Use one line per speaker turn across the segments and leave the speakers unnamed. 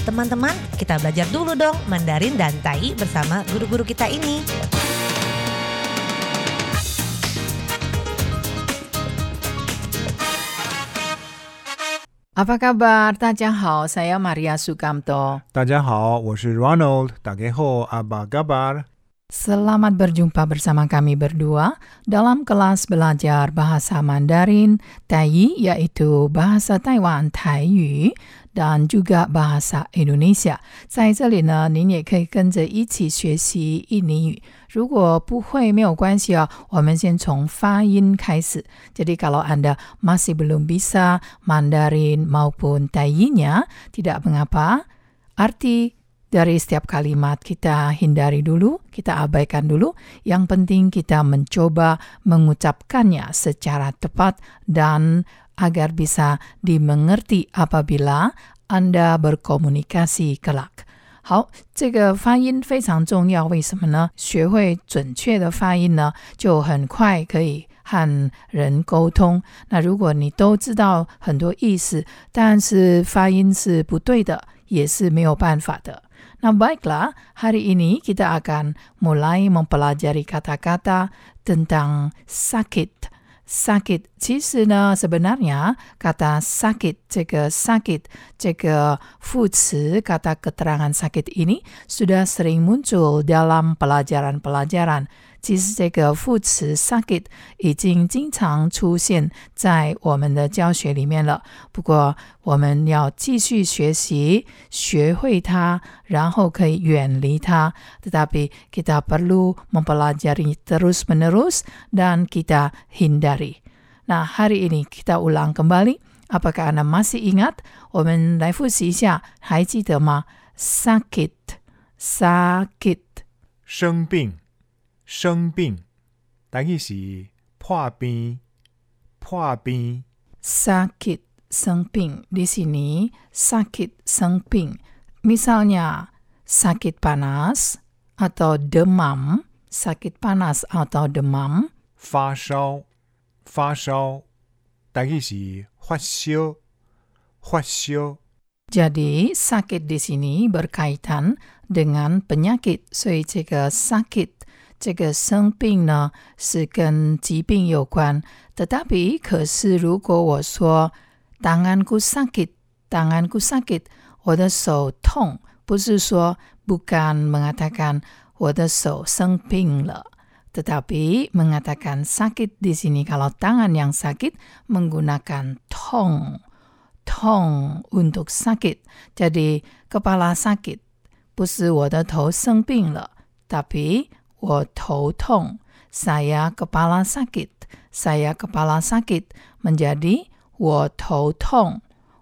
Teman-teman, kita belajar dulu dong Mandarin dan Tai bersama guru-guru kita ini.
Apa kabar? Tajahau, saya Maria Sukamto.
Tajahau, saya Ronald. Dageho, apa kabar?
Selamat berjumpa bersama kami berdua dalam kelas belajar bahasa Mandarin Tai yaitu bahasa Taiwan Taiyu dan juga bahasa Indonesia。在这里呢，您也可以跟着一起学习印尼语。如果不会没有关系哦，我们先从发音开始。Jadi kalau Anda masih belum bisa Mandarin maupun Taiyinya, tidak mengapa. Arti dari setiap kalimat kita hindari dulu, kita abaikan dulu. Yang penting kita mencoba mengucapkannya secara tepat dan agar bisa dimengerti apabila Anda berkomunikasi kelak. 好，这个发音非常重要，为什么呢？学会准确的发音呢，就很快可以和人沟通。那如果你都知道很多意思，但是发音是不对的，也是没有办法的。 Nah baiklah, hari ini kita akan mulai mempelajari kata-kata tentang sakit. Sakit, 其实呢，sebenarnya kata sakit, 这个 sakit, 这个副词 kata keterangan sakit ini sudah sering muncul dalam pelajaran-pelajaran. 其实这个副词 sakit 已经经常出现在我们的教学里面了。不过我们要继续学习，学会它，然后可以远离它。Tetapi kita perlu mempelajari terus menerus dan kita hindari. Nah hari ini kita ulang kembali. Apakah Anda masih ingat? 我们来复习一下，还记得吗？sakit, sakit.
生病， 生病，但意是破病，破病。
sakit semping di sini sakit semping misalnya sakit panas atau demam sakit panas atau demam
发烧，发烧，但意是发烧，发烧。
jadi sakit di sini berkaitan dengan penyakit 所以这个 sakit 这个生病呢是跟疾病有关，tetapi 可是如果我说 tanganku sakit tanganku sakit 我的手痛，不是说 bukan mengatakan 我的手生病了。Tetapi mengatakan sakit di sini kalau tangan yang sakit menggunakan tong, tong untuk sakit. Jadi kepala sakit, 不是我的头生病了，tapi 我头痛，saya kepala sakit, saya kepala sakit menjadi 我头痛，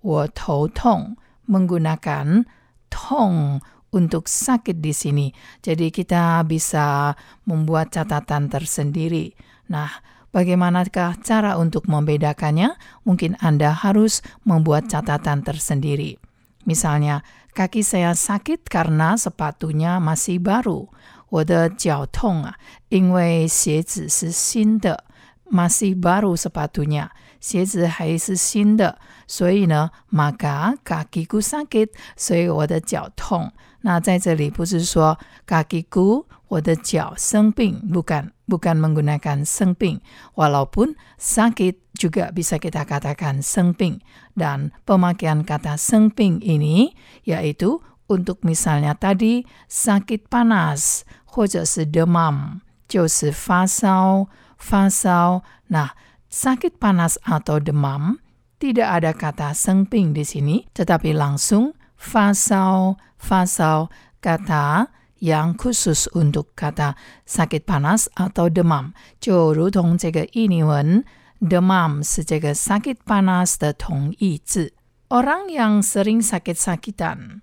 我头痛 menggunakan tong untuk sakit di sini. Jadi kita bisa membuat catatan tersendiri. Nah, bagaimanakah cara untuk membedakannya? Mungkin Anda harus membuat catatan tersendiri. Misalnya, kaki saya sakit karena sepatunya masih baru. 我的脚痛啊，因为鞋子是新的，masih baru sepatunya，鞋子还是新的，所以呢，maka kakiku sakit，所以我的脚痛。那在这里不是说 kakiku 我的脚生病，bukan bukan menggunakan 生病，walaupun sakit juga bisa kita katakan 生病 dan pemakaian kata 生病 ini yaitu untuk misalnya tadi sakit panas 或者是 demam 就是发烧发烧。Nah, sakit panas atau demam tidak ada kata 生病 di sini, tetapi langsung 发烧发烧 kata yang khusus untuk kata sakit panas atau demam，就如同这个印尼文 demam 是这个 sakit panas 的同义字。Orang yang sering sakit-sakitan，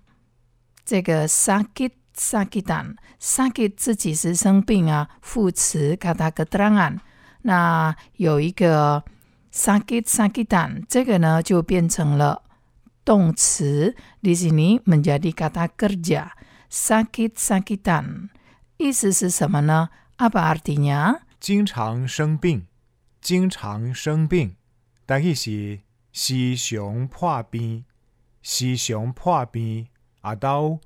这个 sakit sakitan sakit 自己是生病啊，副词 kata keterangan。那有一个 sakit sakitan，这个呢就变成了动词，di sini menjadi kata kerja sakit sakitan。意思是什么呢？Apa artinya？
经常生病，经常生病，但意是时常破病，时常破病。 阿兜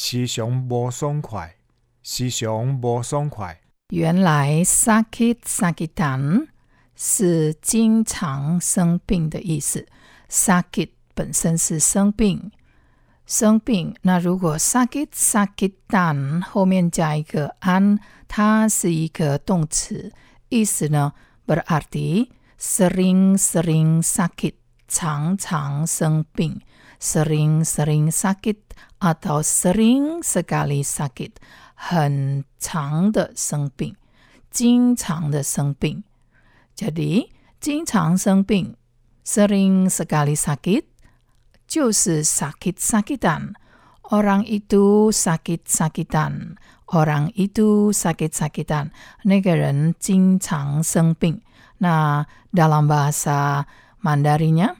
时常无爽快，时常无爽快。
原来 sakit sakitan 是经常生病的意思。sakit 本身是生病，生病。那如果 sakit sakitan 后面加一个 an，它是一个动词，意思呢 berarti sering-sering sakit，常常生病。sering-sering sakit atau sering sekali sakit，很长的生病，经常的生病。Jadi 经常生病，sering sekali sakit 就是 sakit-sakitan。Orang itu sakit-sakitan. Orang itu sakit-sakitan. 那个人经常生病。那 dalam bahasa Mandarinya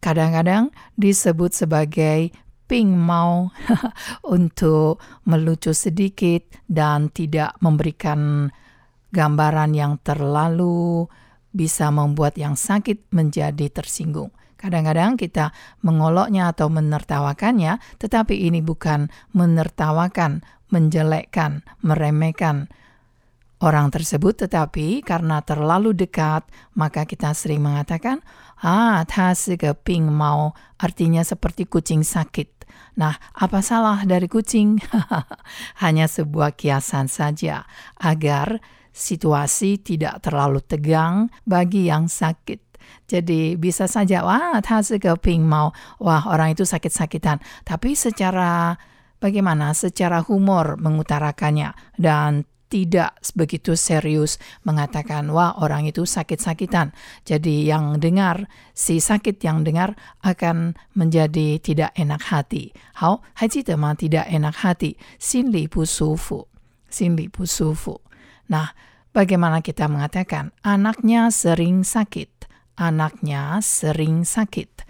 kadang-kadang disebut sebagai ping mau untuk melucu sedikit dan tidak memberikan gambaran yang terlalu bisa membuat yang sakit menjadi tersinggung. Kadang-kadang kita mengoloknya atau menertawakannya, tetapi ini bukan menertawakan, menjelekkan, meremehkan orang tersebut, tetapi karena terlalu dekat, maka kita sering mengatakan, ah, ta ping mau, artinya seperti kucing sakit. Nah, apa salah dari kucing? Hanya sebuah kiasan saja, agar situasi tidak terlalu tegang bagi yang sakit. Jadi bisa saja, wah, ping mau, wah orang itu sakit-sakitan. Tapi secara bagaimana? Secara humor mengutarakannya dan tidak begitu serius mengatakan, wah orang itu sakit-sakitan. Jadi yang dengar, si sakit yang dengar akan menjadi tidak enak hati. Hao, ma tidak enak hati, sufu. Sinli bu sufu. Nah, bagaimana kita mengatakan anaknya sering sakit? anaknya sering sakit.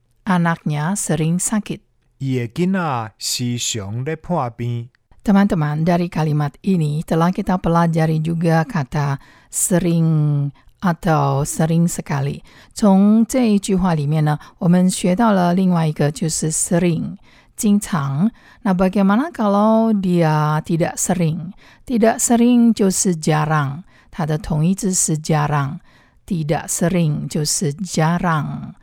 Anaknya sering sakit.
伊个囡仔时常咧破病。
Teman-teman, dari kalimat ini telah kita pelajari juga kata sering atau sering sekali. 从这一句话里面呢，我们学到了另外一个就是 sering，经常。那 bagaimana kalau dia tidak sering? Tidak sering 就是jarang，它的同义字是 jarang。tidak sering 就是 jarang。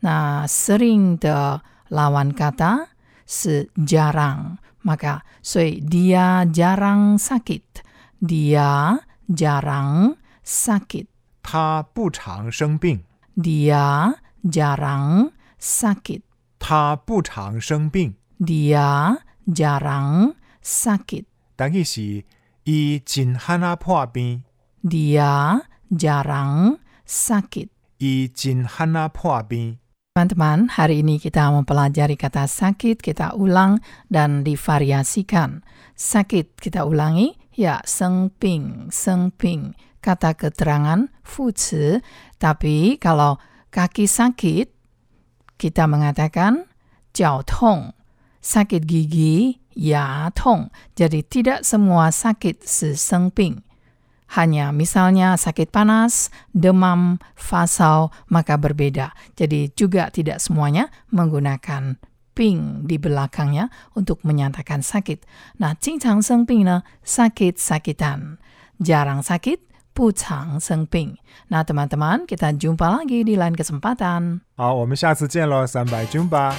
那 sering 的lawan kata 是 jarang。maka 所以 dia jarang sakit。dia jarang sakit。
他不常生病。
dia jarang sakit。
他不常生病。
dia jarang sakit。
但是伊真罕啊破病。
dia jarang sakit。
伊真罕啊破病。
Teman-teman, hari ini kita mempelajari kata sakit, kita ulang dan divariasikan. Sakit kita ulangi, ya, sengping, sengping. Kata keterangan, fuci. Tapi kalau kaki sakit, kita mengatakan jiao tong. Sakit gigi, ya tong. Jadi tidak semua sakit se sengping Hanya misalnya sakit panas, demam, fasau, maka berbeda. Jadi juga tidak semuanya menggunakan ping di belakangnya untuk menyatakan sakit. Nah, 经常生病呢, sakit-sakitan. Jarang sakit, 不常生病. Nah, teman-teman, kita jumpa lagi di lain kesempatan.
好，我们下次见喽，三百军吧。